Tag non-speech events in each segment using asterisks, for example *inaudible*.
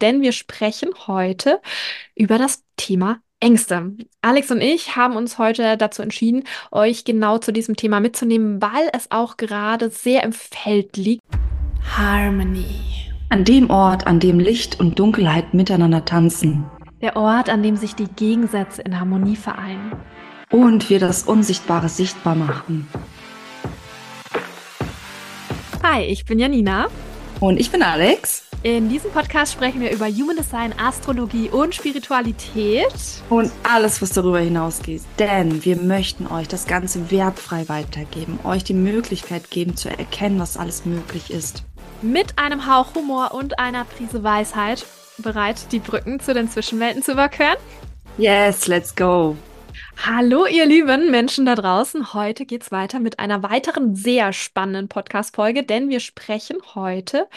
denn wir sprechen heute über das Thema Ängste. Alex und ich haben uns heute dazu entschieden, euch genau zu diesem Thema mitzunehmen, weil es auch gerade sehr im Feld liegt. Harmony. An dem Ort, an dem Licht und Dunkelheit miteinander tanzen. Der Ort, an dem sich die Gegensätze in Harmonie vereinen. Und wir das Unsichtbare sichtbar machen. Hi, ich bin Janina. Und ich bin Alex. In diesem Podcast sprechen wir über Human Design, Astrologie und Spiritualität. Und alles, was darüber hinausgeht. Denn wir möchten euch das Ganze wertfrei weitergeben, euch die Möglichkeit geben zu erkennen, was alles möglich ist. Mit einem Hauch Humor und einer Prise Weisheit bereit, die Brücken zu den Zwischenwelten zu überqueren? Yes, let's go. Hallo, ihr lieben Menschen da draußen. Heute geht's weiter mit einer weiteren sehr spannenden Podcast-Folge, denn wir sprechen heute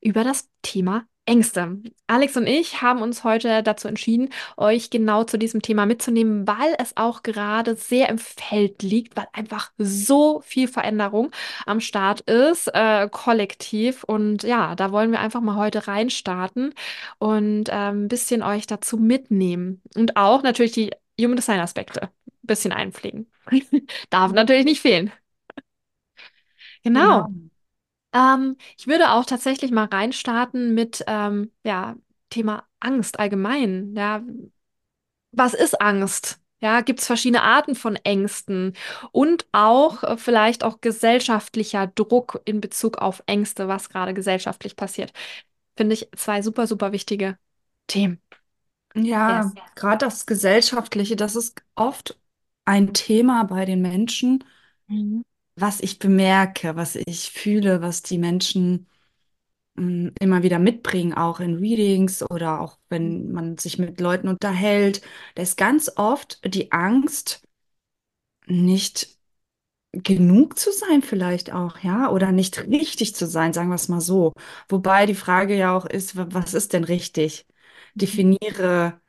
über das Thema Ängste. Alex und ich haben uns heute dazu entschieden, euch genau zu diesem Thema mitzunehmen, weil es auch gerade sehr im Feld liegt, weil einfach so viel Veränderung am Start ist, äh, kollektiv. Und ja, da wollen wir einfach mal heute reinstarten und äh, ein bisschen euch dazu mitnehmen. Und auch natürlich die Human Design Aspekte ein bisschen einpflegen. *laughs* Darf natürlich nicht fehlen. Genau. Genau. Ähm, ich würde auch tatsächlich mal reinstarten mit ähm, ja, Thema Angst allgemein. Ja, was ist Angst? Ja, gibt es verschiedene Arten von Ängsten und auch äh, vielleicht auch gesellschaftlicher Druck in Bezug auf Ängste, was gerade gesellschaftlich passiert. Finde ich zwei super, super wichtige Themen. Ja, Yes. gerade das Gesellschaftliche, das ist oft ein Thema bei den Menschen, Mhm. was ich bemerke, was ich fühle, was die Menschen mh, immer wieder mitbringen, auch in Readings oder auch wenn man sich mit Leuten unterhält. Da ist ganz oft die Angst, nicht genug zu sein, vielleicht auch, ja, oder nicht richtig zu sein, sagen wir es mal so. Wobei die Frage ja auch ist, wa- was ist denn richtig? Definiere,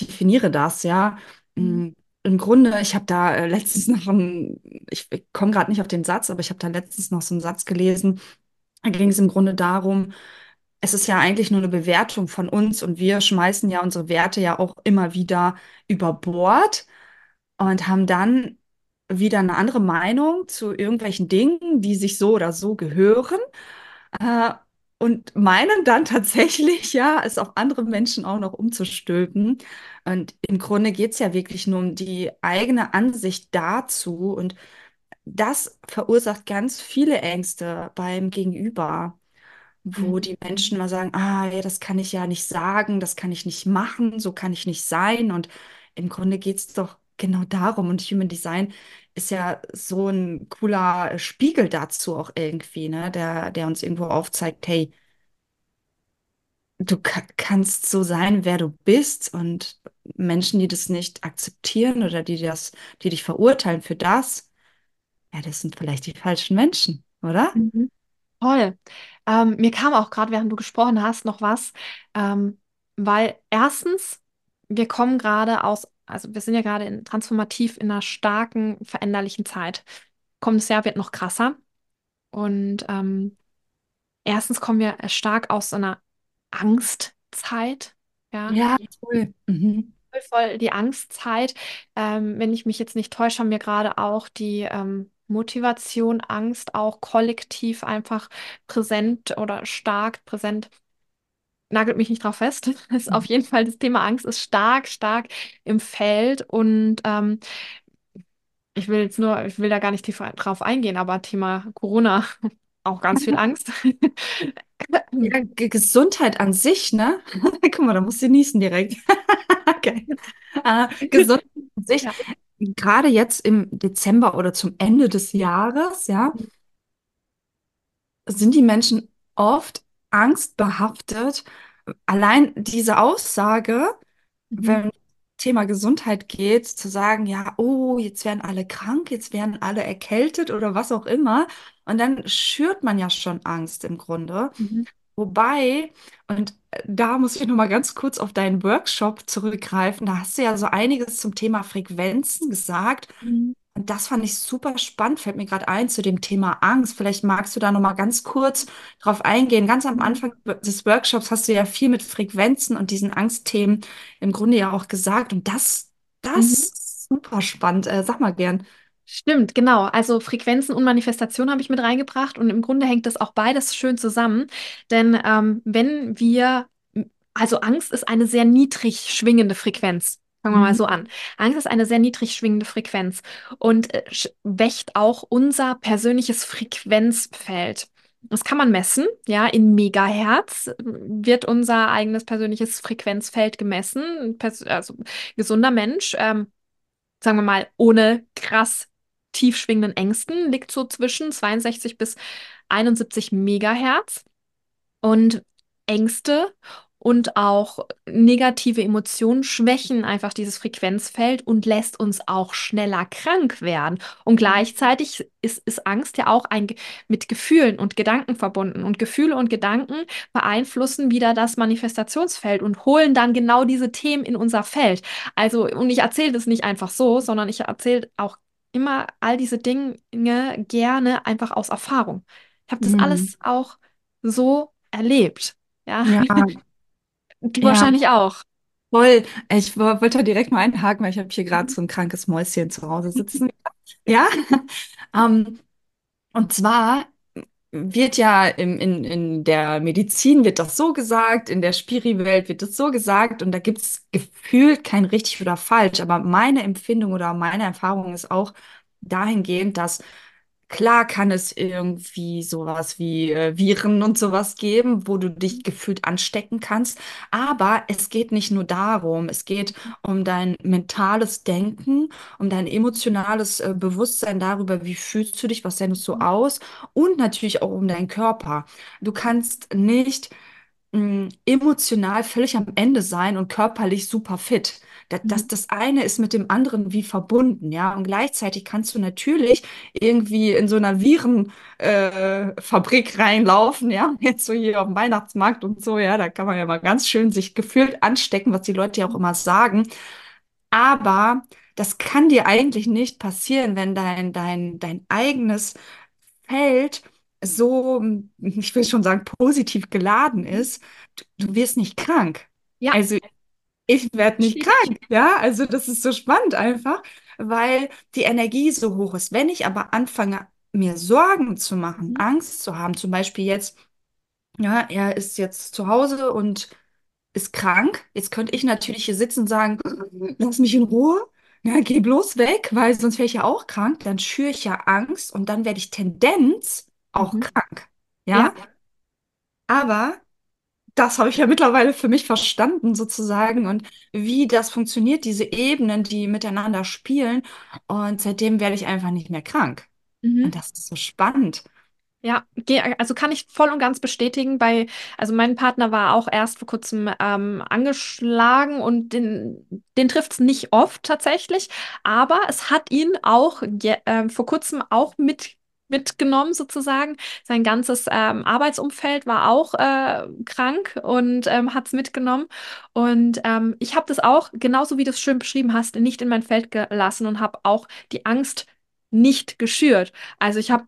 definiere das, ja. Mhm. Mm, Im Grunde, ich habe da äh, letztens noch einen, ich, ich komme gerade nicht auf den Satz, aber ich habe da letztens noch so einen Satz gelesen. Da ging es im Grunde darum, es ist ja eigentlich nur eine Bewertung von uns und wir schmeißen ja unsere Werte ja auch immer wieder über Bord und haben dann wieder eine andere Meinung zu irgendwelchen Dingen, die sich so oder so gehören, äh, und meinen dann tatsächlich, ja, es auf andere Menschen auch noch umzustülpen. Und im Grunde geht es ja wirklich nur um die eigene Ansicht dazu. Und das verursacht ganz viele Ängste beim Gegenüber wo Mhm. die Menschen mal sagen, ah, ja, das kann ich ja nicht sagen, das kann ich nicht machen, so kann ich nicht sein. Und im Grunde geht es doch genau darum. Und Human Design ist ja so ein cooler Spiegel dazu auch irgendwie, ne? Der, der uns irgendwo aufzeigt, hey, du ka kannst so sein, wer du bist. Und Menschen, die das nicht akzeptieren oder die das, die dich verurteilen für das, ja, das sind vielleicht die falschen Menschen, oder? Mhm. Toll. Ähm, mir kam auch gerade, während du gesprochen hast, noch was, ähm, weil erstens, wir kommen gerade aus, also wir sind ja gerade in, transformativ in einer starken, veränderlichen Zeit. Kommendes Jahr wird noch krasser und ähm, erstens kommen wir stark aus so einer Angstzeit, ja. Ja, cool. Mhm. Voll die Angstzeit. Ähm, wenn ich mich jetzt nicht täusche, haben wir gerade auch die ähm, Motivation, Angst auch kollektiv einfach präsent oder stark präsent. Nagelt mich nicht drauf fest. *laughs* Ist auf jeden Fall das Thema Angst ist stark, stark im Feld und ähm, ich will jetzt nur, ich will da gar nicht tiefer drauf eingehen, aber Thema Corona, *laughs* auch ganz viel Angst. *laughs* Ja, Gesundheit an sich, ne? Guck mal, da musst du niesen direkt. Okay. Äh, Gesundheit an sich, Ja. gerade jetzt im Dezember oder zum Ende des Jahres, ja, sind die Menschen oft angstbehaftet. Allein diese Aussage, Mhm. wenn Thema Gesundheit geht, zu sagen, ja, oh, jetzt werden alle krank, jetzt werden alle erkältet oder was auch immer. Und dann schürt man ja schon Angst im Grunde. Mhm. Wobei, und äh, da muss ich noch mal ganz kurz auf deinen Workshop zurückgreifen. Da hast du ja so einiges zum Thema Frequenzen gesagt. Mhm. Und das fand ich super spannend, fällt mir gerade ein zu dem Thema Angst. Vielleicht magst du da noch mal ganz kurz drauf eingehen. Ganz am. Anfang des Workshops hast du ja viel mit Frequenzen und diesen Angstthemen im Grunde ja auch gesagt. Und das, das Mhm. ist super spannend. Äh, sag mal gern. Stimmt, genau. Also Frequenzen und Manifestation habe ich mit reingebracht und im Grunde hängt das auch beides schön zusammen. Denn ähm, wenn wir, also Angst ist eine sehr niedrig schwingende Frequenz. Fangen wir mal Mhm. so an. Angst ist eine sehr niedrig schwingende Frequenz und äh, wächt auch unser persönliches Frequenzfeld. Das kann man messen, ja, in Megahertz wird unser eigenes persönliches Frequenzfeld gemessen. Also gesunder Mensch. Ähm, sagen wir mal, ohne krass tief schwingenden Ängsten, liegt so zwischen 62 bis 71 Megahertz. Und Ängste und auch negative Emotionen schwächen einfach dieses Frequenzfeld und lässt uns auch schneller krank werden. Und gleichzeitig ist, ist Angst ja auch ein, mit Gefühlen und Gedanken verbunden. Und Gefühle und Gedanken beeinflussen wieder das Manifestationsfeld und holen dann genau diese Themen in unser Feld. Also, und ich erzähle das nicht einfach so, sondern ich erzähle auch immer all diese Dinge gerne einfach aus Erfahrung. Ich habe das Mhm. alles auch so erlebt. Ja, Ja, *laughs* du ja, wahrscheinlich auch. voll. Ich wo- wollte direkt mal einhaken, weil ich habe hier gerade so ein krankes Mäuschen zu Hause sitzen. *laughs* Ja, ähm, und zwar wird ja im, in, in der Medizin wird das so gesagt, in der Spiri-Welt wird das so gesagt und da gibt es gefühlt kein richtig oder falsch. Aber meine Empfindung oder meine Erfahrung ist auch dahingehend, dass klar kann es irgendwie sowas wie äh, Viren und sowas geben, wo du dich gefühlt anstecken kannst. Aber es geht nicht nur darum, es geht um dein mentales Denken, um dein emotionales äh, Bewusstsein darüber, wie fühlst du dich, was sendest du aus und natürlich auch um deinen Körper. Du kannst nicht mh, emotional völlig am Ende sein und körperlich super fit. Das, Mhm. das, das eine ist mit dem anderen wie verbunden, ja. Und gleichzeitig kannst du natürlich irgendwie in so einer Virenfabrik äh, reinlaufen, ja. *laughs* Jetzt so hier auf dem Weihnachtsmarkt und so, ja. Da kann man ja mal ganz schön sich gefühlt anstecken, was die Leute ja auch immer sagen. Aber das kann dir eigentlich nicht passieren, wenn dein, dein, dein eigenes Feld so, ich will schon sagen, positiv geladen ist, du, du wirst nicht krank. Ja, Also ich werde nicht krank, ja? Also das ist so spannend einfach, weil die Energie so hoch ist. Wenn ich aber anfange, mir Sorgen zu machen, Mhm. Angst zu haben, zum Beispiel jetzt, ja, er ist jetzt zu Hause und ist krank. Jetzt könnte ich natürlich hier sitzen und sagen, *laughs* lass mich in Ruhe. Ja, geh bloß weg, weil sonst wäre ich ja auch krank. Dann schüre ich ja Angst und dann werde ich Tendenz auch Mhm. krank. Ja. Ja, aber das habe ich ja mittlerweile für mich verstanden sozusagen und wie das funktioniert, diese Ebenen, die miteinander spielen. Und seitdem werde ich einfach nicht mehr krank. Und Mhm. das ist so spannend. Ja, also kann ich voll und ganz bestätigen. Bei, also mein Partner war auch erst vor kurzem ähm, angeschlagen und den, den trifft es nicht oft tatsächlich, aber es hat ihn auch ähm, vor kurzem auch mit, mitgenommen sozusagen. Sein ganzes ähm, Arbeitsumfeld war auch äh, krank und ähm, hat es mitgenommen. Und ähm, ich habe das auch, genauso wie du es schön beschrieben hast, nicht in mein Feld gelassen und habe auch die Angst nicht geschürt. Also ich habe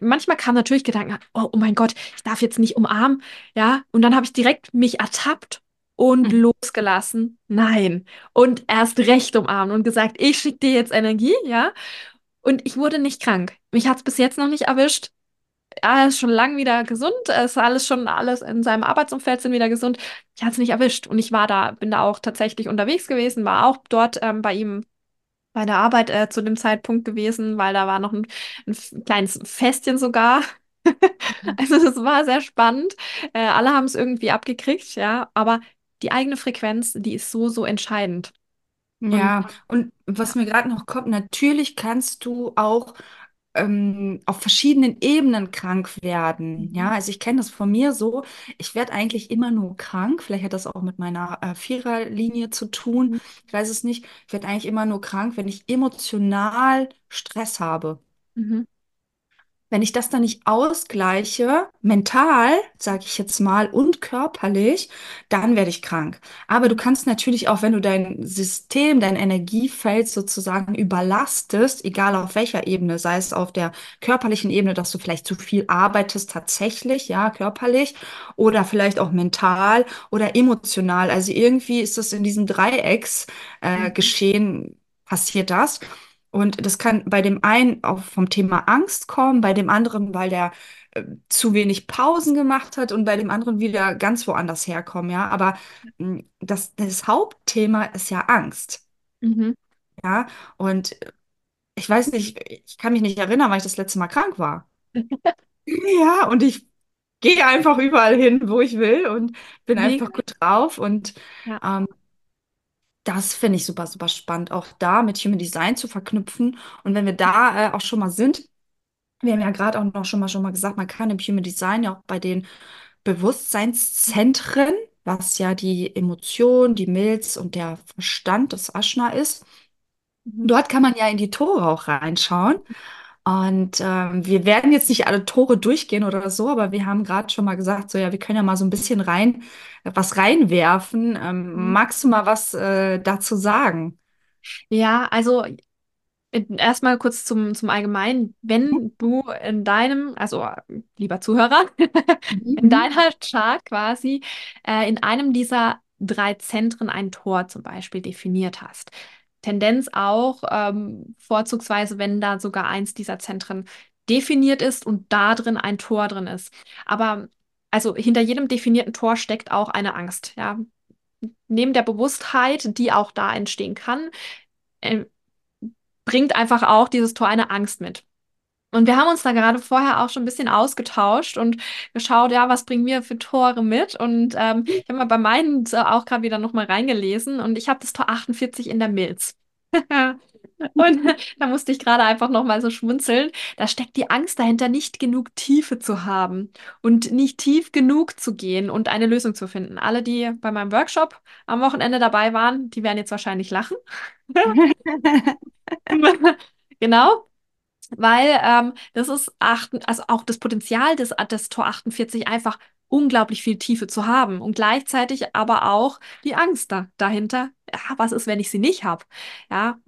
manchmal kam natürlich Gedanken, oh, oh mein Gott, ich darf jetzt nicht umarmen, ja, und dann habe ich direkt mich ertappt und Mhm. losgelassen. Nein. Und erst recht umarmt und gesagt, ich schicke dir jetzt Energie, ja. Und ich wurde nicht krank. Mich hat es bis jetzt noch nicht erwischt. Er ist schon lang wieder gesund. Es ist alles schon, alles in seinem Arbeitsumfeld sind wieder gesund. Ich hatte es nicht erwischt. Und ich war da, bin da auch tatsächlich unterwegs gewesen, war auch dort ähm, bei ihm bei der Arbeit äh, zu dem Zeitpunkt gewesen, weil da war noch ein, ein kleines Festchen sogar. *laughs* Also das war sehr spannend. Äh, alle haben es irgendwie abgekriegt, ja, aber die eigene Frequenz, die ist so, so entscheidend. Und Ja, und was mir gerade noch kommt, natürlich kannst du auch ähm, auf verschiedenen Ebenen krank werden. Ja, Mhm. also ich kenne das von mir so. Ich werde eigentlich immer nur krank. Vielleicht hat das auch mit meiner äh, Viererlinie zu tun. Mhm. Ich weiß es nicht. Ich werde eigentlich immer nur krank, wenn ich emotional Stress habe. Mhm. Wenn ich das dann nicht ausgleiche, mental, sage ich jetzt mal, und körperlich, dann werde ich krank. Aber du kannst natürlich auch, wenn du dein System, dein Energiefeld sozusagen überlastest, egal auf welcher Ebene, sei es auf der körperlichen Ebene, dass du vielleicht zu viel arbeitest tatsächlich, ja, körperlich, oder vielleicht auch mental oder emotional. Also irgendwie ist das in diesem Dreiecksgeschehen äh, Mhm. Geschehen passiert das. Und das kann bei dem einen auch vom Thema Angst kommen, bei dem anderen, weil der äh, zu wenig Pausen gemacht hat und bei dem anderen wieder ganz woanders herkommen, ja. Aber mh, das, das Hauptthema ist ja Angst, Mhm. ja. Und ich weiß nicht, ich kann mich nicht erinnern, weil ich das letzte Mal krank war. *laughs* Ja, und ich gehe einfach überall hin, wo ich will und bin einfach Mega. gut drauf. Und Ja. ähm, das finde ich super, super spannend, auch da mit Human Design zu verknüpfen. Und wenn wir da äh, auch schon mal sind, Wir haben ja gerade auch noch schon mal, schon mal gesagt, man kann im Human Design ja auch bei den Bewusstseinszentren, was ja die Emotion, die Milz und der Verstand, das Ashna ist, Mhm. dort kann man ja in die Tore auch reinschauen. Und ähm, wir werden jetzt nicht alle Tore durchgehen oder so, aber wir haben gerade schon mal gesagt, so ja, wir können ja mal so ein bisschen rein, was reinwerfen. Ähm, Mhm. magst du mal was äh, dazu sagen? Ja, also Erstmal kurz zum, zum Allgemeinen. Wenn du in deinem, also lieber Zuhörer, *laughs* in Mhm. deiner Chart quasi äh, in einem dieser drei Zentren ein Tor zum Beispiel definiert hast, Tendenz auch ähm, vorzugsweise, wenn da sogar eins dieser Zentren definiert ist und da drin ein Tor drin ist. Aber also hinter jedem definierten Tor steckt auch eine Angst. Ja, neben der Bewusstheit, die auch da entstehen kann. äh, bringt einfach auch dieses Tor eine Angst mit. Und wir haben uns da gerade vorher auch schon ein bisschen ausgetauscht und geschaut, ja, was bringen wir für Tore mit? Und ähm, ich habe mal bei meinen äh, auch gerade wieder nochmal reingelesen und ich habe das Tor 48 in der Milz. *laughs* Und *laughs* da musste ich gerade einfach nochmal so schmunzeln. Da steckt die Angst dahinter, nicht genug Tiefe zu haben und nicht tief genug zu gehen und eine Lösung zu finden. Alle, die bei meinem Workshop am Wochenende dabei waren, die werden jetzt wahrscheinlich lachen. *laughs* Genau. Weil ähm, das ist acht, also auch das Potenzial des, des Tor 48 einfach unglaublich viel Tiefe zu haben und gleichzeitig aber auch die Angst da, dahinter. Ja, was ist, wenn ich sie nicht habe? Ja,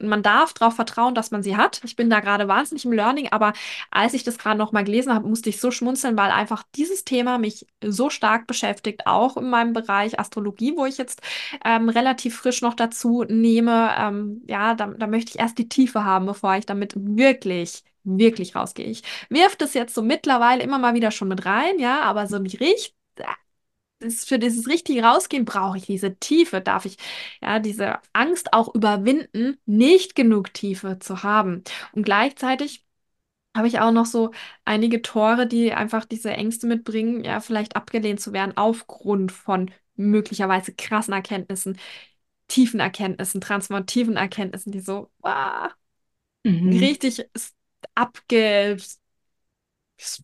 man darf darauf vertrauen, dass man sie hat. Ich bin da gerade wahnsinnig im Learning, aber als ich das gerade noch mal gelesen habe, musste ich so schmunzeln, weil einfach dieses Thema mich so stark beschäftigt, auch in meinem Bereich Astrologie, wo ich jetzt ähm, relativ frisch noch dazu nehme. Ähm, ja, da, da möchte ich erst die Tiefe haben, bevor ich damit wirklich, wirklich rausgehe. Ich wirf das jetzt so mittlerweile immer mal wieder schon mit rein, ja, aber so nicht richtig. Das, für dieses richtige Rausgehen brauche ich diese Tiefe, darf ich ja diese Angst auch überwinden, nicht genug Tiefe zu haben. Und gleichzeitig habe ich auch noch so einige Tore, die einfach diese Ängste mitbringen, ja, vielleicht abgelehnt zu werden aufgrund von möglicherweise krassen Erkenntnissen, tiefen Erkenntnissen, transformativen Erkenntnissen, die so ah, Mhm. richtig abge...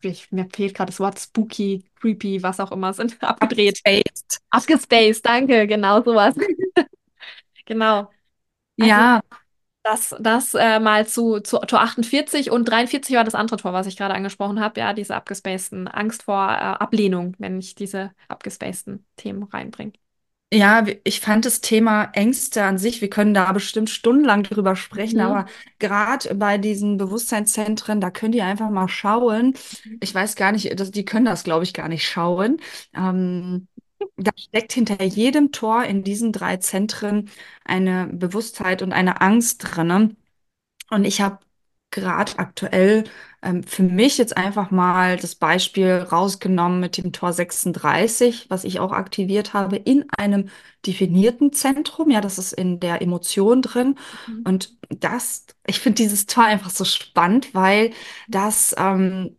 Ich, mir fehlt gerade das Wort spooky, creepy, was auch immer sind, *laughs* abgedreht. Abgespaced. Abgespaced, danke, genau sowas. *laughs* Genau. Also Ja, das, das äh, mal zu, zu Tor 48 und 43 war das andere Tor, was ich gerade angesprochen habe. Ja, diese abgespaceden Angst vor äh, Ablehnung, wenn ich diese abgespaceden Themen reinbringe. Ja, ich fand das Thema Ängste an sich, wir können da bestimmt stundenlang drüber sprechen, Mhm. aber gerade bei diesen Bewusstseinszentren, da könnt ihr einfach mal schauen. Ich weiß gar nicht, das, die können das, glaube ich, gar nicht schauen. Ähm, da steckt hinter jedem Tor in diesen drei Zentren eine Bewusstheit und eine Angst drinne. Und ich habe gerade aktuell ähm, für mich jetzt einfach mal das Beispiel rausgenommen mit dem Tor 36, was ich auch aktiviert habe, in einem definierten Zentrum. Ja, das ist in der Emotion drin. Mhm. Und das, ich finde dieses Tor einfach so spannend, weil das, ähm,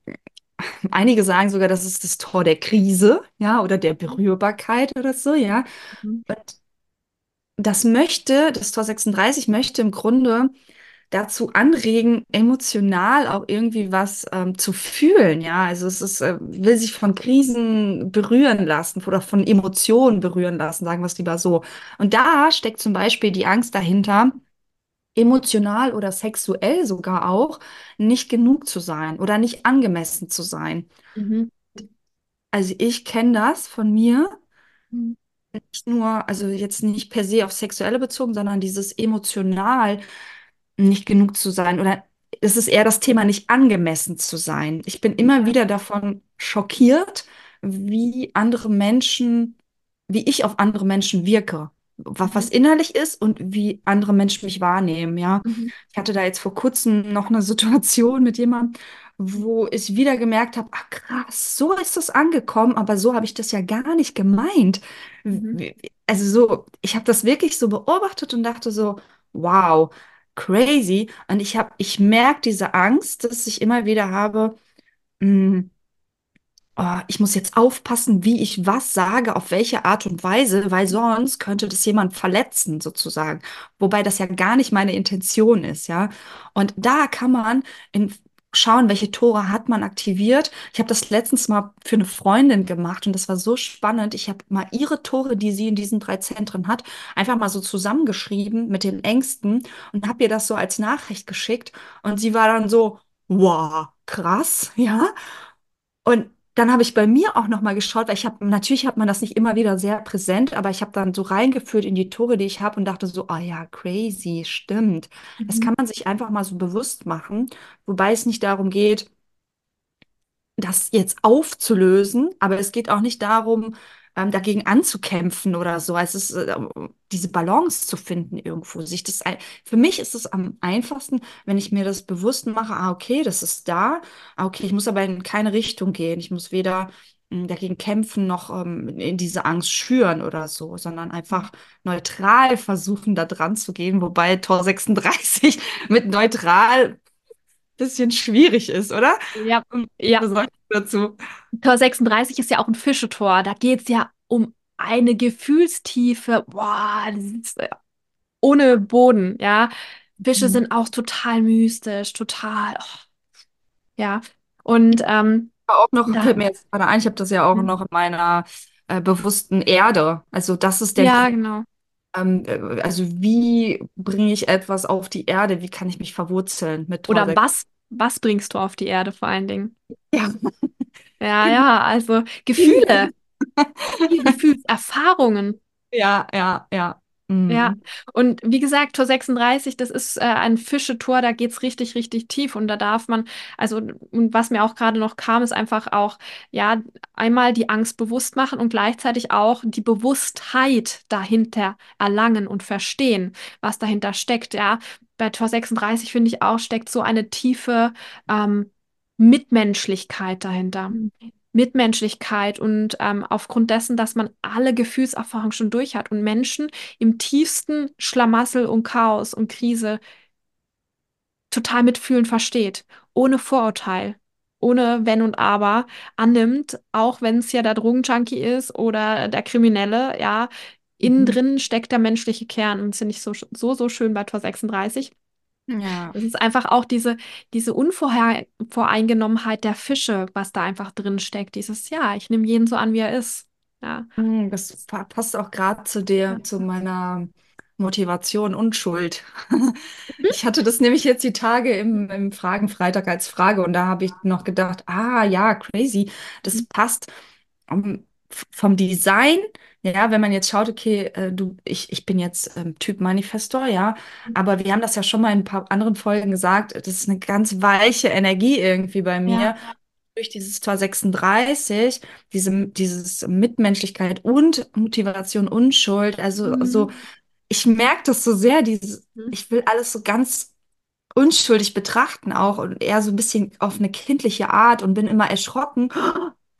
einige sagen sogar, das ist das Tor der Krise, ja, oder der Berührbarkeit oder so, ja. Mhm. Und das möchte, das Tor 36 möchte im Grunde dazu anregen, emotional auch irgendwie was ähm, zu fühlen. Ja, also es ist, äh, will sich von Krisen berühren lassen oder von Emotionen berühren lassen, sagen wir es lieber so. Und da steckt zum Beispiel die Angst dahinter, emotional oder sexuell sogar auch nicht genug zu sein oder nicht angemessen zu sein. Mhm. Also ich kenne das von mir, Mhm. nicht nur, also jetzt nicht per se auf sexuelle bezogen, sondern dieses emotional nicht genug zu sein oder es ist eher das Thema nicht angemessen zu sein. Ich bin immer wieder davon schockiert, wie andere Menschen, wie ich auf andere Menschen wirke, Mhm. was innerlich ist und wie andere Menschen mich wahrnehmen, ja. Mhm. Ich hatte da jetzt vor kurzem noch eine Situation mit jemandem, wo ich wieder gemerkt habe, ach krass, so ist das angekommen, aber so habe ich das ja gar nicht gemeint. Mhm. Also so, ich habe das wirklich so beobachtet und dachte so, wow, crazy. Und ich habe, ich merke diese Angst, dass ich immer wieder habe, mm, oh, ich muss jetzt aufpassen, wie ich was sage, auf welche Art und Weise, weil sonst könnte das jemand verletzen, sozusagen. Wobei das ja gar nicht meine Intention ist, ja. Und da kann man in, schauen, welche Tore hat man aktiviert. Ich habe das letztens mal für eine Freundin gemacht und das war so spannend. Ich habe mal ihre Tore, die sie in diesen drei Zentren hat, einfach mal so zusammengeschrieben mit den Ängsten und habe ihr das so als Nachricht geschickt. Und sie war dann so, wow, krass, ja. Und dann habe ich bei mir auch noch mal geschaut, weil ich habe, natürlich hat man das nicht immer wieder sehr präsent, aber ich habe dann so reingeführt in die Tore, die ich habe und dachte so, ah ja, crazy, stimmt. Das Mhm. kann man sich einfach mal so bewusst machen, wobei es nicht darum geht, das jetzt aufzulösen, aber es geht auch nicht darum, ähm, dagegen anzukämpfen oder so. Also es ist, äh, diese Balance zu finden irgendwo. Sich das, für mich ist es am einfachsten, wenn ich mir das bewusst mache, ah, okay, das ist da, ah, okay, ich muss aber in keine Richtung gehen. Ich muss weder mh, dagegen kämpfen noch ähm, in diese Angst schüren oder so, sondern einfach neutral versuchen, da dran zu gehen, wobei Tor 36 *laughs* mit neutral bisschen schwierig ist, oder? Ja, ja. Was sagst du dazu? Tor 36 ist ja auch ein Fischetor. Da geht es ja um eine Gefühlstiefe. Boah, das ist äh, ohne Boden, ja. Fische Mhm. sind auch total mystisch, total, oh, ja. Und ähm, auch noch, da, fällt mir jetzt gerade ein, ich habe das ja auch hm, noch in meiner äh, bewussten Erde. Also das ist der ja, Grund, genau. Ähm, äh, also wie bringe ich etwas auf die Erde? Wie kann ich mich verwurzeln mit Oder 6? was, was bringst du auf die Erde vor allen Dingen? Ja, Ja, ja, also Gefühle, *laughs* Gefühlserfahrungen. ja, ja, ja. Ja, Mhm. und wie gesagt, Tor 36, das ist äh, ein Fischetor, da geht's richtig, richtig tief und da darf man, also und was mir auch gerade noch kam, ist einfach auch, ja, einmal die Angst bewusst machen und gleichzeitig auch die Bewusstheit dahinter erlangen und verstehen, was dahinter steckt, ja. Bei Tor 36, finde ich auch, steckt so eine tiefe ähm, Mitmenschlichkeit dahinter. Mitmenschlichkeit und ähm, aufgrund dessen, dass man alle Gefühlserfahrungen schon durch hat und Menschen im tiefsten Schlamassel und Chaos und Krise total mitfühlen versteht, ohne Vorurteil, ohne Wenn und Aber annimmt, auch wenn es ja der Drogenjunkie ist oder der Kriminelle, ja, innen Mhm. drin steckt der menschliche Kern und das finde ich so, so, so schön bei Tor 36. Ja. Es ist einfach auch diese, diese Unvoreingenommenheit der Fische, was da einfach drin steckt. Dieses, ja, ich nehme jeden so an, wie er ist. Ja. Mhm, Das pa- passt auch gerade zu der, zu meiner Motivation Unschuld. Ich hatte das nämlich jetzt die Tage im, im Fragenfreitag als Frage und da habe ich noch gedacht, ah ja, crazy, das Mhm. passt vom Design, ja, wenn man jetzt schaut, okay, äh, du, ich, ich bin jetzt ähm, Typ Manifestor, ja, aber wir haben das ja schon mal in ein paar anderen Folgen gesagt, das ist eine ganz weiche Energie irgendwie bei Ja. mir. Durch dieses Tor 36, diese, dieses Mitmenschlichkeit und Motivation, Unschuld, also so, Mhm. ich merke das so sehr, dieses, Mhm. ich will alles so ganz unschuldig betrachten auch und eher so ein bisschen auf eine kindliche Art und bin immer erschrocken.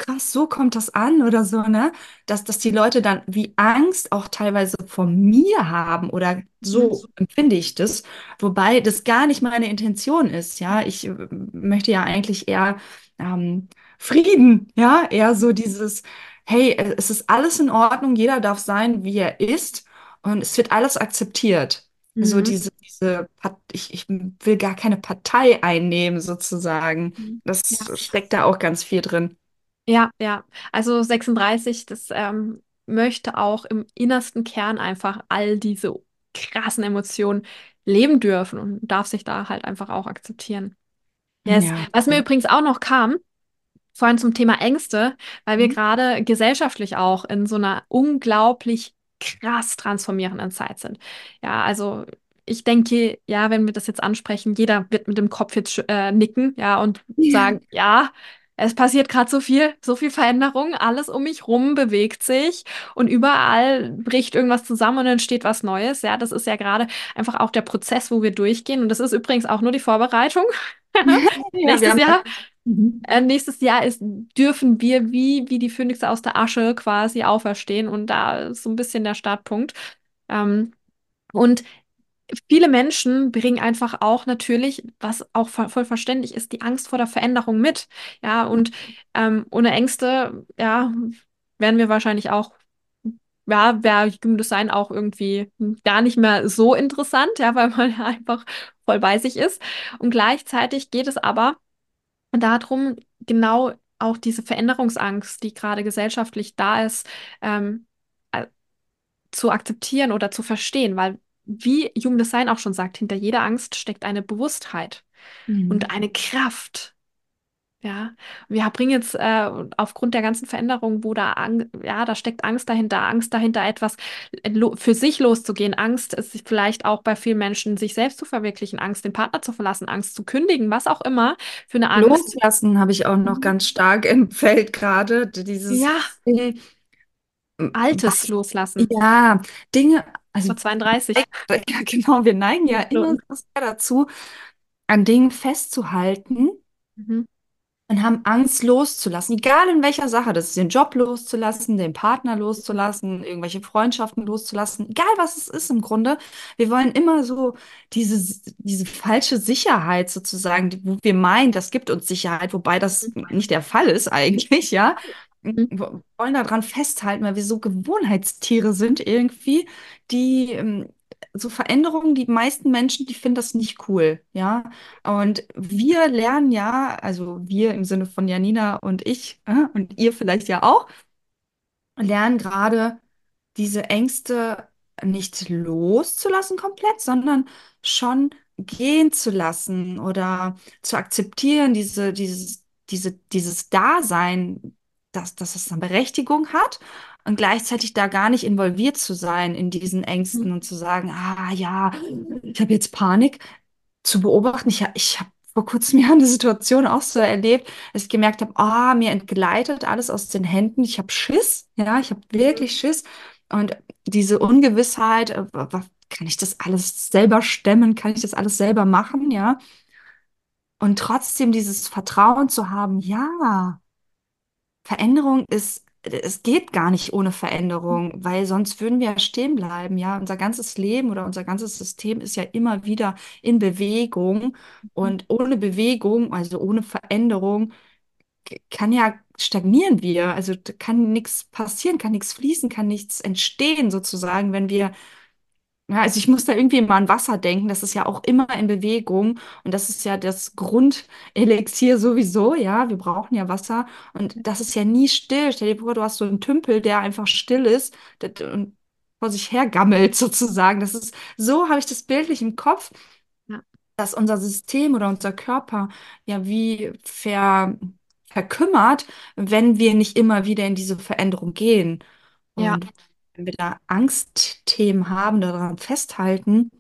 Krass, so kommt das an oder so, ne? Dass, dass die Leute dann wie Angst auch teilweise vor mir haben oder Mhm. so empfinde ich das, wobei das gar nicht meine Intention ist, ja. Ich äh, möchte ja eigentlich eher ähm, Frieden, ja, eher so dieses, hey, äh, es ist alles in Ordnung, jeder darf sein, wie er ist und es wird alles akzeptiert. So Mhm. diese, diese, Part- ich, ich will gar keine Partei einnehmen, sozusagen. Mhm. Ja. Das steckt da auch ganz viel drin. Ja, ja. Also 36, das ähm, möchte auch im innersten Kern einfach all diese krassen Emotionen leben dürfen und darf sich da halt einfach auch akzeptieren. Yes. Ja. Was mir übrigens auch noch kam, vorhin zum Thema Ängste, weil wir Mhm. gerade gesellschaftlich auch in so einer unglaublich krass transformierenden Zeit sind. Ja, also ich denke, ja, wenn wir das jetzt ansprechen, jeder wird mit dem Kopf jetzt äh, nicken, ja, und Ja. sagen, ja, es passiert gerade so viel, so viel Veränderung, alles um mich rum bewegt sich und überall bricht irgendwas zusammen und entsteht was Neues. Ja, das ist ja gerade einfach auch der Prozess, wo wir durchgehen. Und das ist übrigens auch nur die Vorbereitung. *laughs* Nächstes Jahr Mhm. äh, nächstes Jahr ist, dürfen wir wie, wie die Phönixe aus der Asche quasi auferstehen und da ist so ein bisschen der Startpunkt. Ähm, und viele Menschen bringen einfach auch natürlich, was auch voll, verständlich ist, die Angst vor der Veränderung mit. Ja, und ähm, ohne Ängste, ja, wären wir wahrscheinlich auch, ja, wäre Human Design auch irgendwie gar nicht mehr so interessant, ja, weil man ja *laughs* einfach voll bei sich ist. Und gleichzeitig geht es aber darum, genau auch diese Veränderungsangst, die gerade gesellschaftlich da ist, ähm, äh, zu akzeptieren oder zu verstehen, weil wie Human Design auch schon sagt, hinter jeder Angst steckt eine Bewusstheit Mhm. und eine Kraft. Ja, wir bringen jetzt äh, aufgrund der ganzen Veränderung, wo da, Ang ja, da steckt Angst dahinter, Angst dahinter, etwas für sich loszugehen, Angst, sich vielleicht auch bei vielen Menschen, sich selbst zu verwirklichen, Angst, den Partner zu verlassen, Angst zu kündigen, was auch immer für eine Angst. Loslassen habe ich auch noch Mhm. ganz stark im *laughs* Feld gerade. Dieses Ja, Altes was, loslassen. ja, Dinge, also Vor 32. *laughs* ja, genau, wir neigen ja immer So. sehr dazu, an Dingen festzuhalten Mhm. und haben Angst loszulassen, egal in welcher Sache, das ist den Job loszulassen, den Partner loszulassen, irgendwelche Freundschaften loszulassen, egal was es ist im Grunde. Wir wollen immer so diese, diese falsche Sicherheit sozusagen, wo wir meinen, das gibt uns Sicherheit, wobei das nicht der Fall ist eigentlich, ja. Mhm. Wollen daran festhalten, weil wir so Gewohnheitstiere sind irgendwie, die ähm, so Veränderungen, die meisten Menschen, die finden das nicht cool, ja. Und wir lernen ja, also wir im Sinne von Janina und ich, äh, und ihr vielleicht ja auch, lernen gerade diese Ängste nicht loszulassen komplett, sondern schon gehen zu lassen oder zu akzeptieren, diese, dieses, diese, dieses Dasein, dass, dass es eine Berechtigung hat und gleichzeitig da gar nicht involviert zu sein in diesen Mhm. Ängsten und zu sagen, ah ja, ich habe jetzt Panik, zu beobachten. Ich, ich habe vor kurzem *laughs* ja eine Situation auch so erlebt, dass ich gemerkt habe, ah, mir entgleitet alles aus den Händen. Ich habe Schiss, ja, ich habe wirklich Schiss. Und diese Ungewissheit, äh, kann ich das alles selber stemmen? Kann ich das alles selber machen, ja? Und trotzdem dieses Vertrauen zu haben, ja. Veränderung ist, es geht gar nicht ohne Veränderung, weil sonst würden wir ja stehen bleiben. Ja, unser ganzes Leben oder unser ganzes System ist ja immer wieder in Bewegung. Und ohne Bewegung, also ohne Veränderung, kann ja stagnieren wir. Also kann nichts passieren, kann nichts fließen, kann nichts entstehen sozusagen, wenn wir ja, also ich muss da irgendwie immer an Wasser denken. Das ist ja auch immer in Bewegung und das ist ja das Grundelixier sowieso. Ja, wir brauchen ja Wasser und das ist ja nie still. Stell dir vor, du hast so einen Tümpel, der einfach still ist das- und vor sich hergammelt *laughs* sozusagen. Das ist so, habe ich das bildlich im Kopf, Ja. dass unser System oder unser Körper ja wie ver, verkümmert, wenn wir nicht immer wieder in diese Veränderung gehen. Ja, Und wenn wir da Angstthemen haben, daran festhalten,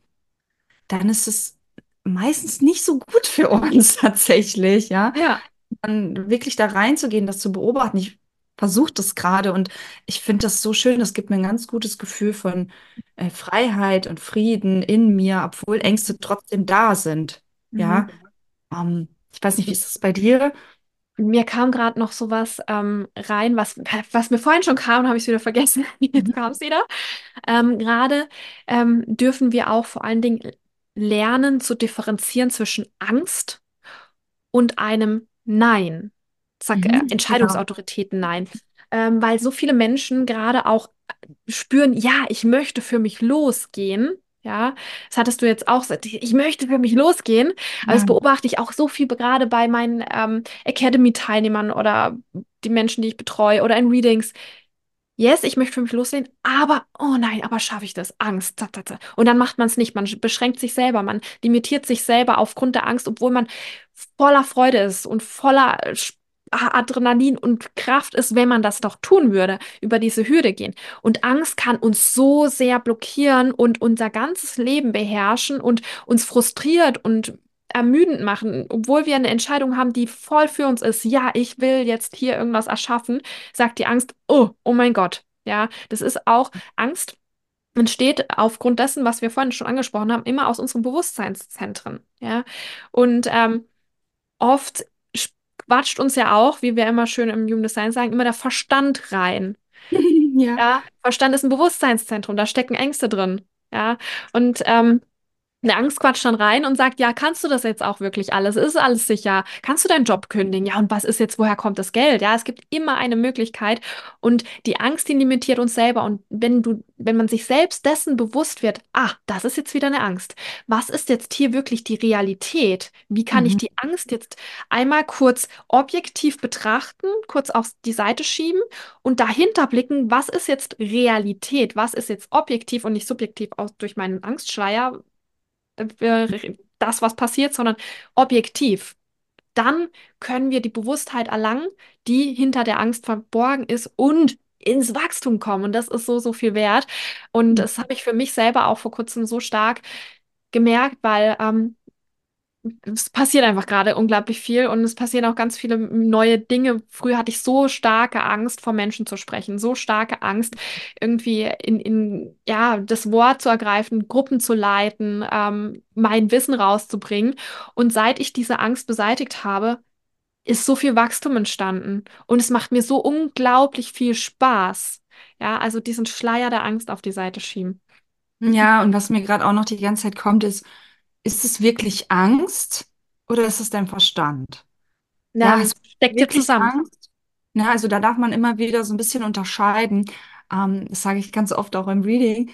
dann ist es meistens nicht so gut für uns *laughs* tatsächlich, ja. ja, Dann wirklich da reinzugehen, das zu beobachten. Ich versuche das gerade und ich finde das so schön. Das gibt mir ein ganz gutes Gefühl von äh, Freiheit und Frieden in mir, obwohl Ängste trotzdem da sind, mhm. ja. Ähm, ich weiß nicht, wie ist das bei dir? Mir kam gerade noch sowas ähm, rein, was, was mir vorhin schon kam, habe ich es wieder vergessen. *laughs* Jetzt Mhm. kam es wieder. Ähm, gerade ähm, dürfen wir auch vor allen Dingen lernen zu differenzieren zwischen Angst und einem Nein. Zack, äh, Mhm. Genau. Entscheidungsautoritäten Nein. Ähm, weil so viele Menschen gerade auch spüren, ja, ich möchte für mich losgehen. Ja, das hattest du jetzt auch gesagt, ich möchte für mich losgehen. Aber das Ja. beobachte ich auch so viel gerade bei meinen ähm, Academy-Teilnehmern oder die Menschen, die ich betreue oder in Readings. yes, ich möchte für mich loslehnen, aber, oh nein, aber schaffe ich das? Angst. Und dann macht man es nicht. Man beschränkt sich selber, man limitiert sich selber aufgrund der Angst, obwohl man voller Freude ist und voller Adrenalin und Kraft ist, wenn man das doch tun würde, über diese Hürde gehen. Und Angst kann uns so sehr blockieren und unser ganzes Leben beherrschen und uns frustriert und ermüdend machen, obwohl wir eine Entscheidung haben, die voll für uns ist. Ja, ich will jetzt hier irgendwas erschaffen, sagt die Angst, oh, oh mein Gott. Ja, das ist auch Angst entsteht aufgrund dessen, was wir vorhin schon angesprochen haben, immer aus unseren Bewusstseinszentren. Ja, und ähm, oft quatscht uns ja auch, wie wir immer schön im Human Design sagen, immer der Verstand rein. *laughs* Ja. Ja, Verstand ist ein Bewusstseinszentrum, da stecken Ängste drin. Ja, und ähm, eine Angst quatscht dann rein und sagt, ja, kannst du das jetzt auch wirklich alles? Ist alles sicher? Kannst du deinen Job kündigen? Ja, und was ist jetzt, woher kommt das Geld? Ja, es gibt immer eine Möglichkeit und die Angst, die limitiert uns selber und wenn du, wenn man sich selbst dessen bewusst wird, ah, das ist jetzt wieder eine Angst. Was ist jetzt hier wirklich die Realität? Wie kann ich Mhm. die Angst jetzt einmal kurz objektiv betrachten, kurz auf die Seite schieben und dahinter blicken, was ist jetzt Realität? Was ist jetzt objektiv und nicht subjektiv aus durch meinen Angstschleier? Äh, das, was passiert, sondern objektiv. Dann können wir die Bewusstheit erlangen, die hinter der Angst verborgen ist und ins Wachstum kommen. Und das ist so, so viel wert. Und das habe ich für mich selber auch vor kurzem so stark gemerkt, weil ähm, es passiert einfach gerade unglaublich viel und es passieren auch ganz viele neue Dinge. Früher hatte ich so starke Angst, vor Menschen zu sprechen, so starke Angst, irgendwie in, in ja, das Wort zu ergreifen, Gruppen zu leiten, ähm, mein Wissen rauszubringen. Und seit ich diese Angst beseitigt habe, ist so viel Wachstum entstanden und es macht mir so unglaublich viel Spaß. Ja, also diesen Schleier der Angst auf die Seite schieben. Ja, und was mir gerade auch noch die ganze Zeit kommt, ist, ist es wirklich Angst oder ist es dein Verstand? Ja, Ähm, hast du steckt wirklich zusammen. Angst? Na, also da darf man immer wieder so ein bisschen unterscheiden. Ähm, das sage ich ganz oft auch im Reading.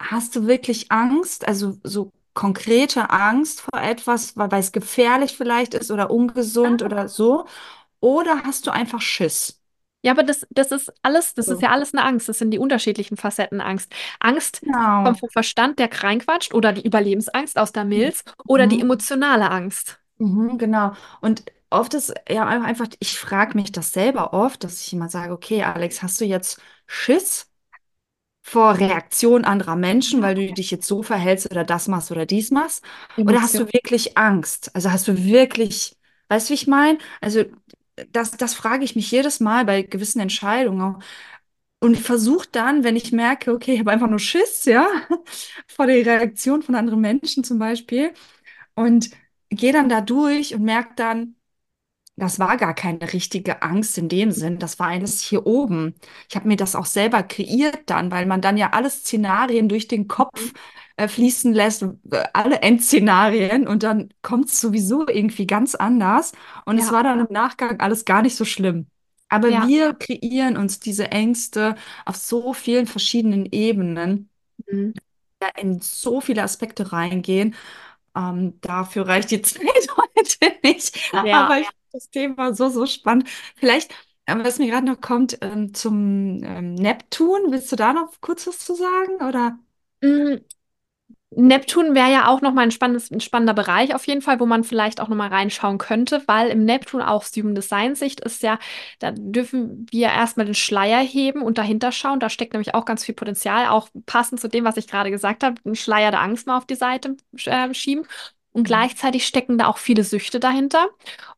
Hast du wirklich Angst, also so konkrete Angst vor etwas, weil, weil es gefährlich vielleicht ist oder ungesund oder so? Oder hast du einfach Schiss? Ja, aber das, das ist alles, das ist So. ja alles eine Angst. Das sind die unterschiedlichen Facetten Angst. Angst kommt Genau. vom Verstand, der reinquatscht, oder die Überlebensangst aus der Milz, oder die Mhm. emotionale Angst. Mhm, genau. Und oft ist ja einfach, ich frage mich das selber oft, dass ich immer sage, okay, Alex, hast du jetzt Schiss? vor Reaktionen anderer Menschen, weil du dich jetzt so verhältst oder das machst oder dies machst? Oder hast Emotion. du wirklich Angst? Also hast du wirklich, weißt du, wie ich meine? Also das, das frage ich mich jedes Mal bei gewissen Entscheidungen. Und versuche dann, wenn ich merke, okay, ich habe einfach nur Schiss, ja, *laughs* vor der Reaktion von anderen Menschen zum Beispiel und gehe dann da durch und merke dann, das war gar keine richtige Angst in dem Sinn. Das war alles hier oben. Ich habe mir das auch selber kreiert dann, weil man dann ja alle Szenarien durch den. Kopf äh, fließen lässt, äh, alle Endszenarien und dann kommt es sowieso irgendwie ganz anders. Und es Ja, war dann im Nachgang alles gar nicht so schlimm. Aber ja. wir kreieren uns diese Ängste auf so vielen verschiedenen Ebenen, Mhm. in so viele Aspekte reingehen. Ähm, dafür reicht die *laughs* Zeit heute nicht. Ja. Aber ich finde das Thema so, so spannend. Vielleicht, ähm, was mir gerade noch kommt, ähm, zum ähm, Neptun. Willst du da noch kurz was zu sagen? Oder? Neptun wäre ja auch nochmal ein spannendes, ein spannender Bereich auf jeden Fall, wo man vielleicht auch nochmal reinschauen könnte, weil im Neptun auch Human Design Sicht ist ja, da dürfen wir erstmal den Schleier heben und dahinter schauen. Da steckt nämlich auch ganz viel Potenzial, auch passend zu dem, was ich gerade gesagt habe, einen Schleier der Angst mal auf die Seite äh, schieben. Und Mhm. gleichzeitig stecken da auch viele Süchte dahinter.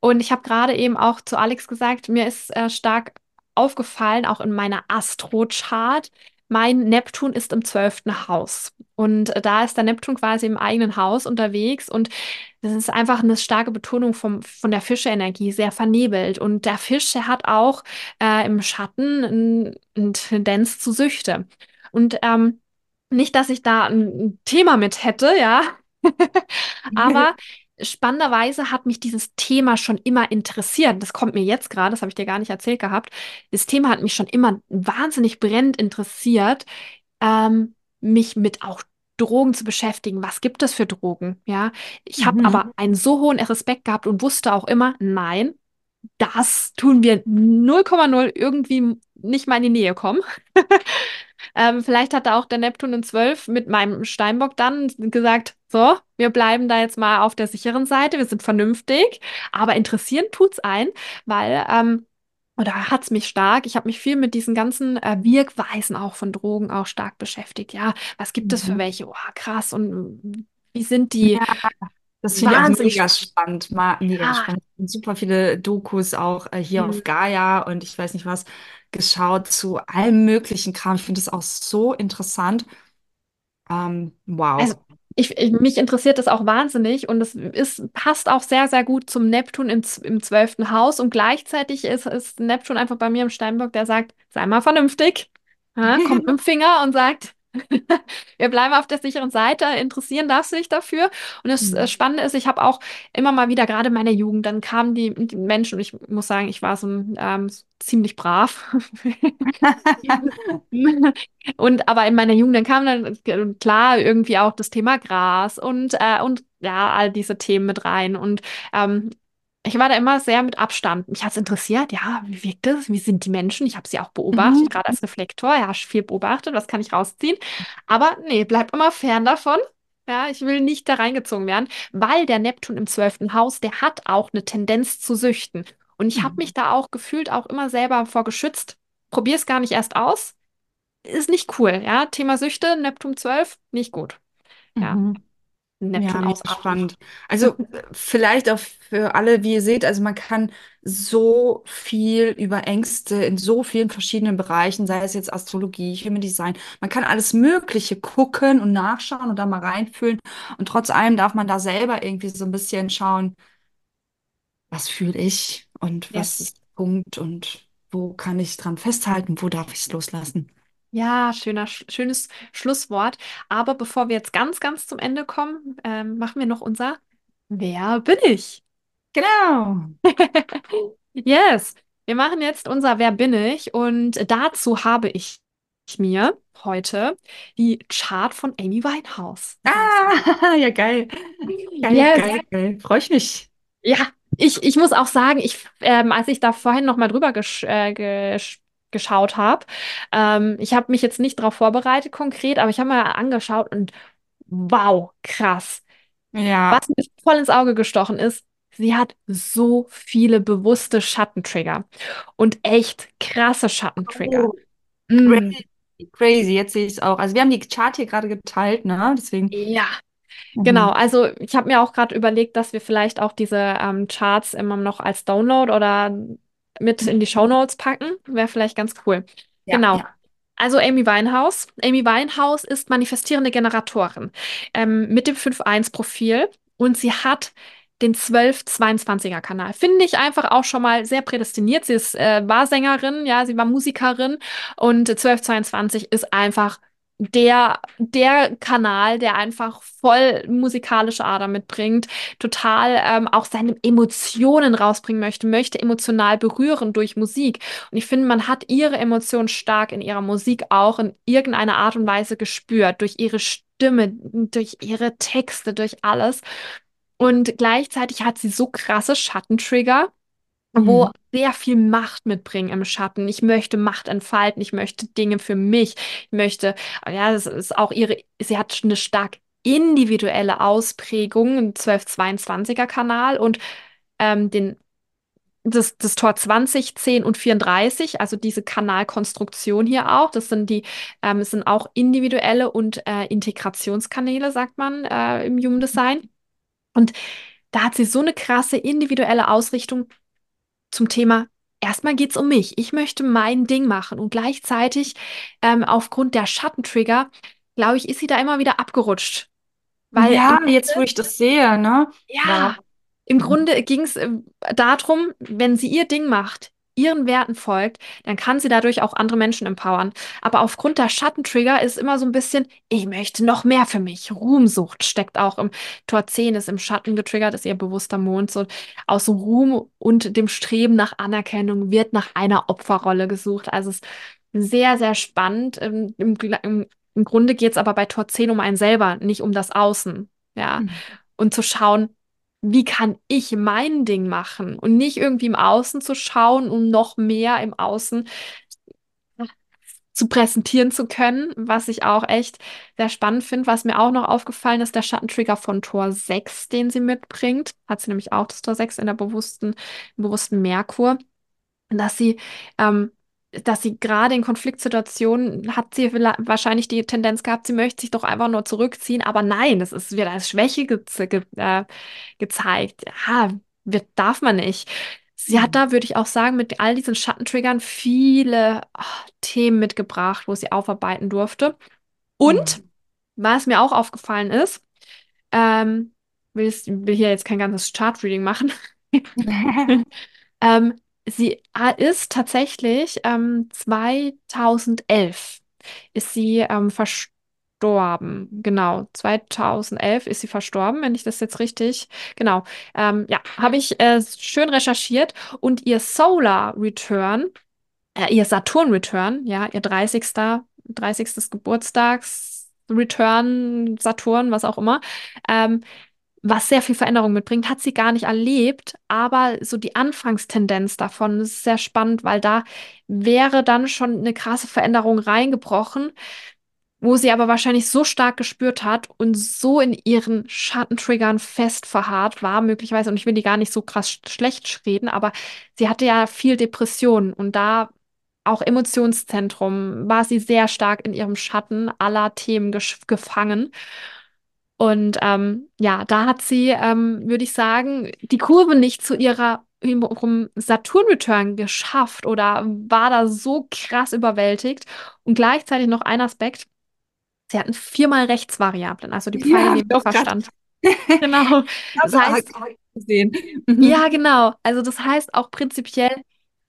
Und ich habe gerade eben auch zu Alex gesagt, mir ist äh, stark aufgefallen, auch in meiner Astro-Chart, mein Neptun ist im zwölften Haus. Und äh, da ist der Neptun quasi im eigenen Haus unterwegs und das ist einfach eine starke Betonung vom, von der Fischeenergie, sehr vernebelt. Und der Fisch, der hat auch äh, im Schatten ein- eine Tendenz zu Süchte. Und ähm, nicht, dass ich da ein Thema mit hätte, ja, *laughs* aber *laughs* spannenderweise hat mich dieses Thema schon immer interessiert. Das kommt mir jetzt gerade, das habe ich dir gar nicht erzählt gehabt. Das Thema hat mich schon immer wahnsinnig brennend interessiert ähm, mich mit auch Drogen zu beschäftigen. Was gibt es für Drogen? Ja, ich habe aber Mhm. einen so hohen Respekt gehabt und wusste auch immer, nein. das tun wir 0,0 irgendwie nicht mal in die Nähe kommen. *laughs* Ähm, vielleicht hat da auch der Neptun in 12 mit meinem Steinbock dann gesagt, so, wir bleiben da jetzt mal auf der sicheren Seite, wir sind vernünftig, aber interessieren tut's ein, weil ähm, oder hat's mich stark. Ich habe mich viel mit diesen ganzen äh, Wirkweisen auch von Drogen auch stark beschäftigt. Ja, was gibt es für Mhm. welche? Oh, krass. Und wie sind die Das finde ich auch mega spannend, mega Ja, spannend. Und super viele Dokus auch äh, hier hm. auf Gaia und ich weiß nicht was geschaut zu allem möglichen Kram. Ich finde das auch so interessant. Ähm, Also wow. ich, ich, mich interessiert das auch wahnsinnig und es ist, passt auch sehr, sehr gut zum Neptun im, im zwölften Haus und gleichzeitig ist, ist Neptun einfach bei mir im Steinbock, der sagt, sei mal vernünftig, ja, kommt *laughs* mit dem Finger und sagt, *laughs* wir bleiben auf der sicheren Seite, interessieren darfst du dich dafür. Und das äh, Mhm. Spannende ist, ich habe auch immer mal wieder, gerade in meiner Jugend, dann kamen die, die Menschen, und ich muss sagen, ich war so ähm, ziemlich brav. *laughs* Und aber in meiner Jugend, dann kam dann äh, klar irgendwie auch das Thema Gras und, äh, und ja, all diese Themen mit rein. Und ähm, ich war da immer sehr mit Abstand. Mich hat es interessiert, ja, wie wirkt das? Wie sind die Menschen? Ich habe sie auch beobachtet, Mhm. gerade als Reflektor. Ja, viel beobachtet, was kann ich rausziehen? Aber nee, bleib immer fern davon. Ja, ich will nicht da reingezogen werden, weil der Neptun im zwölften Haus, der hat auch eine Tendenz zu süchten. Und ich habe mich Mhm. da auch gefühlt auch immer selber vor geschützt. Probier es gar nicht erst aus ist nicht cool, ja. Thema Süchte, Neptun 12, nicht gut. Ja, Mhm. Ja, Neptun ausatmen. spannend. Also vielleicht auch für alle, wie ihr seht, also man kann so viel über Ängste in so vielen verschiedenen Bereichen, sei es jetzt Astrologie, Human Design, man kann alles Mögliche gucken und nachschauen und da mal reinfühlen. Und trotz allem darf man da selber irgendwie so ein bisschen schauen, was fühle ich und Ja. was ist der Punkt und wo kann ich dran festhalten, wo darf ich es loslassen. Ja, schöner, sch- schönes Schlusswort. Aber bevor wir jetzt ganz, ganz zum Ende kommen, ähm, machen wir noch unser Wer bin ich? Genau. *laughs* Yes, wir machen jetzt unser Wer bin ich? Und dazu habe ich mir heute die Chart von Amy Winehouse rausgesucht. Ah, *laughs* ja, geil. Geil, Yes, geil, geil. Freue ich mich. Ja, ich, ich muss auch sagen, ich, ähm, als ich da vorhin noch mal drüber gesch äh, gesch geschaut habe, ähm, ich habe mich jetzt nicht darauf vorbereitet konkret, aber ich habe mal angeschaut und wow, krass. Ja. Was mir voll ins Auge gestochen ist, sie hat so viele bewusste Schattentrigger und echt krasse Schattentrigger. Oh, Mm, crazy. Jetzt sehe ich es auch. Also wir haben die Chart hier gerade geteilt, ne? Deswegen. ja. Genau, Mhm. also ich habe mir auch gerade überlegt, dass wir vielleicht auch diese ähm, Charts immer noch als Download oder mit in die Shownotes packen. Wäre vielleicht ganz cool. Ja, Genau. ja. Also Amy Winehouse. Amy Winehouse ist manifestierende Generatorin ähm, mit dem 5.1-Profil und sie hat den 12-22er-Kanal. Finde ich einfach auch schon mal sehr prädestiniert. Sie ist, äh, war Sängerin, ja, sie war Musikerin und 1222 ist einfach der, der Kanal, der einfach voll musikalische Ader mitbringt, total ähm, auch seine Emotionen rausbringen möchte, möchte emotional berühren durch Musik. Und ich finde, man hat ihre Emotionen stark in ihrer Musik auch in irgendeiner Art und Weise gespürt, durch ihre Stimme, durch ihre Texte, durch alles. Und gleichzeitig hat sie so krasse Schattentrigger wo Mhm. sehr viel Macht mitbringen im Schatten. Ich möchte Macht entfalten, ich möchte Dinge für mich, ich möchte, ja, das ist auch ihre, sie hat eine stark individuelle Ausprägung, ein 12-22er Kanal und ähm, den, das, das Tor 20, 10 und 34, also diese Kanalkonstruktion hier auch, das sind die, ähm, es sind auch individuelle und äh, Integrationskanäle, sagt man äh, im Human Design. Und da hat sie so eine krasse individuelle Ausrichtung zum Thema, erstmal geht's um mich. Ich möchte mein Ding machen und gleichzeitig ähm, aufgrund der Schattentrigger, glaube ich, ist sie da immer wieder abgerutscht. Weil Ja, jetzt wo ich das sehe, ne? Wow. ja, im. Grunde ging es äh, darum, wenn sie ihr Ding macht, ihren Werten folgt, dann kann sie dadurch auch andere Menschen empowern. Aber aufgrund der Schattentrigger ist immer so ein bisschen, ich möchte noch mehr für mich. Ruhmsucht steckt auch im Tor 10, ist im Schatten getriggert, ist ihr bewusster Mond. So aus Ruhm und dem Streben nach Anerkennung wird nach einer Opferrolle gesucht. Also es ist sehr, sehr spannend. Im, im, im, im Grunde geht es aber bei Tor 10 um einen selber, nicht um das Außen. Ja. Mhm. Und zu schauen, wie kann ich mein Ding machen und nicht irgendwie im Außen zu schauen, um noch mehr im Außen zu präsentieren zu können, was ich auch echt sehr spannend finde. Was mir auch noch aufgefallen ist, der Schattentrigger von Tor 6, den sie mitbringt. Hat sie nämlich auch das Tor 6 in der bewussten, bewussten Merkur. Dass sie, ähm, dass sie gerade in Konfliktsituationen hat sie wahrscheinlich die Tendenz gehabt, sie möchte sich doch einfach nur zurückziehen, aber nein, es ist wieder als Schwäche ge ge äh, gezeigt. Ja, wird, darf man nicht. Sie hat da, würde ich auch sagen, mit all diesen Schattentriggern viele oh, Themen mitgebracht, wo sie aufarbeiten durfte. Und mhm. was mir auch aufgefallen ist, ähm, will, will hier jetzt kein ganzes Chart-Reading machen. *laughs* *laughs* ähm, sie ist tatsächlich ähm, 2011 ist sie ähm, verstorben verstorben. Genau, 2011 ist sie verstorben, wenn ich das jetzt richtig. Genau, ähm, ja, habe ich äh, schön recherchiert und ihr Solar Return, äh, ihr Saturn Return, ja, ihr 30. 30. Geburtstags Return, Saturn, was auch immer, ähm, was sehr viel Veränderung mitbringt, hat sie gar nicht erlebt, aber so die Anfangstendenz davon ist sehr spannend, weil da wäre dann schon eine krasse Veränderung reingebrochen wo sie aber wahrscheinlich so stark gespürt hat und so in ihren Schattentriggern fest verharrt war, möglicherweise, und ich will die gar nicht so krass schlecht reden, aber sie hatte ja viel Depression und da auch Emotionszentrum war sie sehr stark in ihrem Schatten aller Themen gefangen. Und ähm, ja, da hat sie, ähm, würde ich sagen, die Kurve nicht zu ihrer ihrem Saturn-Return geschafft oder war da so krass überwältigt. Und gleichzeitig noch ein Aspekt, Sie hatten viermal Rechtsvariablen, also die Pfeile ja, neben dem Verstand. *laughs* genau. Das heißt, gesehen. Mhm. Ja, genau. Also das heißt auch prinzipiell,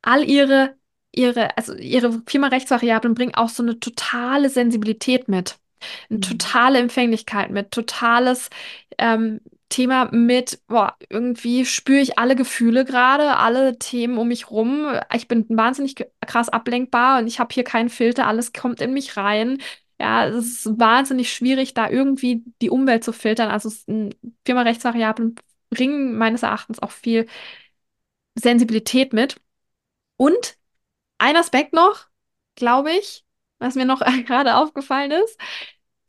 all ihre, ihre, also ihre viermal Rechtsvariablen bringen auch so eine totale Sensibilität mit. Eine mhm. totale Empfänglichkeit mit, totales ähm, Thema mit, boah, irgendwie spüre ich alle Gefühle gerade, alle Themen um mich rum. Ich bin wahnsinnig krass ablenkbar und ich habe hier keinen Filter, alles kommt in mich rein. Ja, es ist wahnsinnig schwierig, da irgendwie die Umwelt zu filtern. Also Firma Rechtsvariablen bringen meines Erachtens auch viel Sensibilität mit. Und ein Aspekt noch, glaube ich, was mir noch *laughs* gerade aufgefallen ist,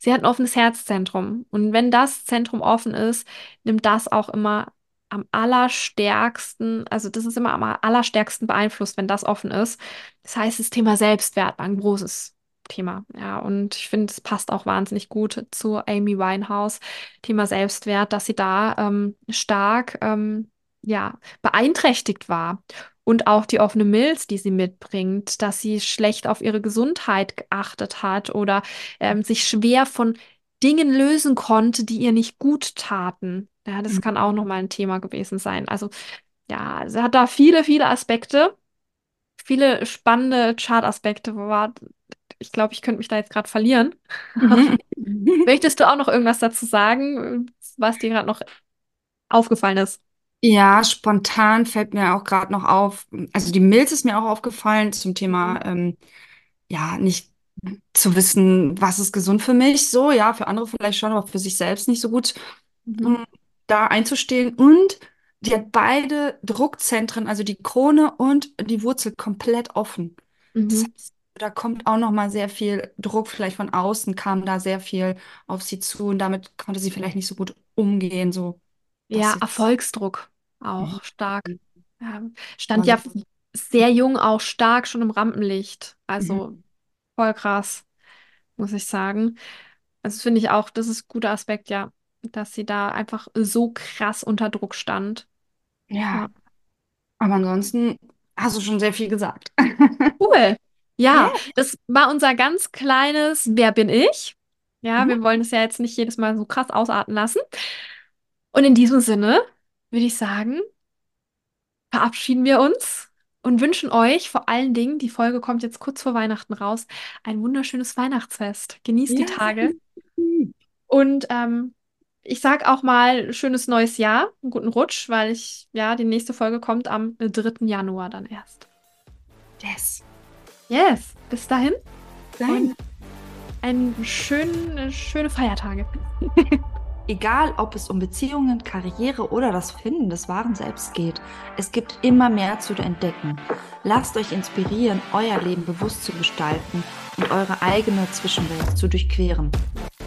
sie hat ein offenes Herzzentrum. Und wenn das Zentrum offen ist, nimmt das auch immer am allerstärksten, also das ist immer am allerstärksten beeinflusst, wenn das offen ist. Das heißt, das Thema Selbstwert war ein großes Thema. Ja, und ich finde, es passt auch wahnsinnig gut zu Amy Winehouse, Thema Selbstwert, dass sie da ähm, stark ähm, ja, beeinträchtigt war. Und auch die offene Milz, die sie mitbringt, dass sie schlecht auf ihre Gesundheit geachtet hat oder ähm, sich schwer von Dingen lösen konnte, die ihr nicht gut taten. Ja, das mhm. kann auch nochmal ein Thema gewesen sein. Also, ja, sie hat da viele, viele Aspekte, viele spannende Chart-Aspekte, ich glaube, ich könnte mich da jetzt gerade verlieren. Mhm. *laughs* Möchtest du auch noch irgendwas dazu sagen, was dir gerade noch aufgefallen ist? Ja, spontan fällt mir auch gerade noch auf, also die Milz ist mir auch aufgefallen zum Thema, ähm, ja, nicht zu wissen, was ist gesund für mich, so, ja, für andere vielleicht schon, aber für sich selbst nicht so gut, mhm. um da einzustehen. Und die hat beide Druckzentren, also die Krone und die Wurzel komplett offen. Mhm. Das heißt, da kommt auch noch mal sehr viel Druck vielleicht von außen, kam da sehr viel auf sie zu und damit konnte sie vielleicht nicht so gut umgehen, so. Ja, Erfolgsdruck auch mhm. stark. Ja, stand ja sehr jung auch stark schon im Rampenlicht. Also mhm. voll krass, muss ich sagen. Also finde ich auch, das ist ein guter Aspekt, ja, dass sie da einfach so krass unter Druck stand. Ja. ja. Aber ansonsten hast du schon sehr viel gesagt. Cool. Ja, das war unser ganz kleines Wer bin ich? Ja, mhm. wir wollen es ja jetzt nicht jedes Mal so krass ausarten lassen. Und in diesem Sinne würde ich sagen, verabschieden wir uns und wünschen euch vor allen Dingen, die Folge kommt jetzt kurz vor Weihnachten raus, ein wunderschönes Weihnachtsfest. Genießt die Tage. Und ähm, ich sag auch mal schönes neues Jahr, einen guten Rutsch, weil ich, ja, die nächste Folge kommt am 3. Januar dann erst. Yes. Yes, bis dahin. Nein. Einen schönen, schöne Feiertage. *laughs* Egal, ob es um Beziehungen, Karriere oder das Finden des wahren Selbst geht, es gibt immer mehr zu entdecken. Lasst euch inspirieren, euer Leben bewusst zu gestalten und eure eigene Zwischenwelt zu durchqueren.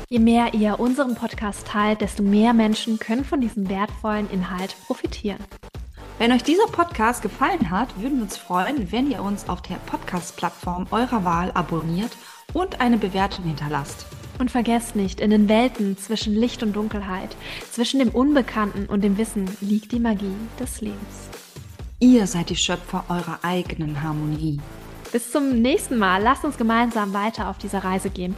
Je mehr ihr unseren Podcast teilt, desto mehr Menschen können von diesem wertvollen Inhalt profitieren. Wenn euch dieser Podcast gefallen hat, würden wir uns freuen, wenn ihr uns auf der Podcast-Plattform eurer Wahl abonniert und eine Bewertung hinterlasst. Und vergesst nicht, in den Welten zwischen Licht und Dunkelheit, zwischen dem Unbekannten und dem Wissen liegt die Magie des Lebens. Ihr seid die Schöpfer eurer eigenen Harmonie. Bis zum nächsten Mal. Lasst uns gemeinsam weiter auf dieser Reise gehen.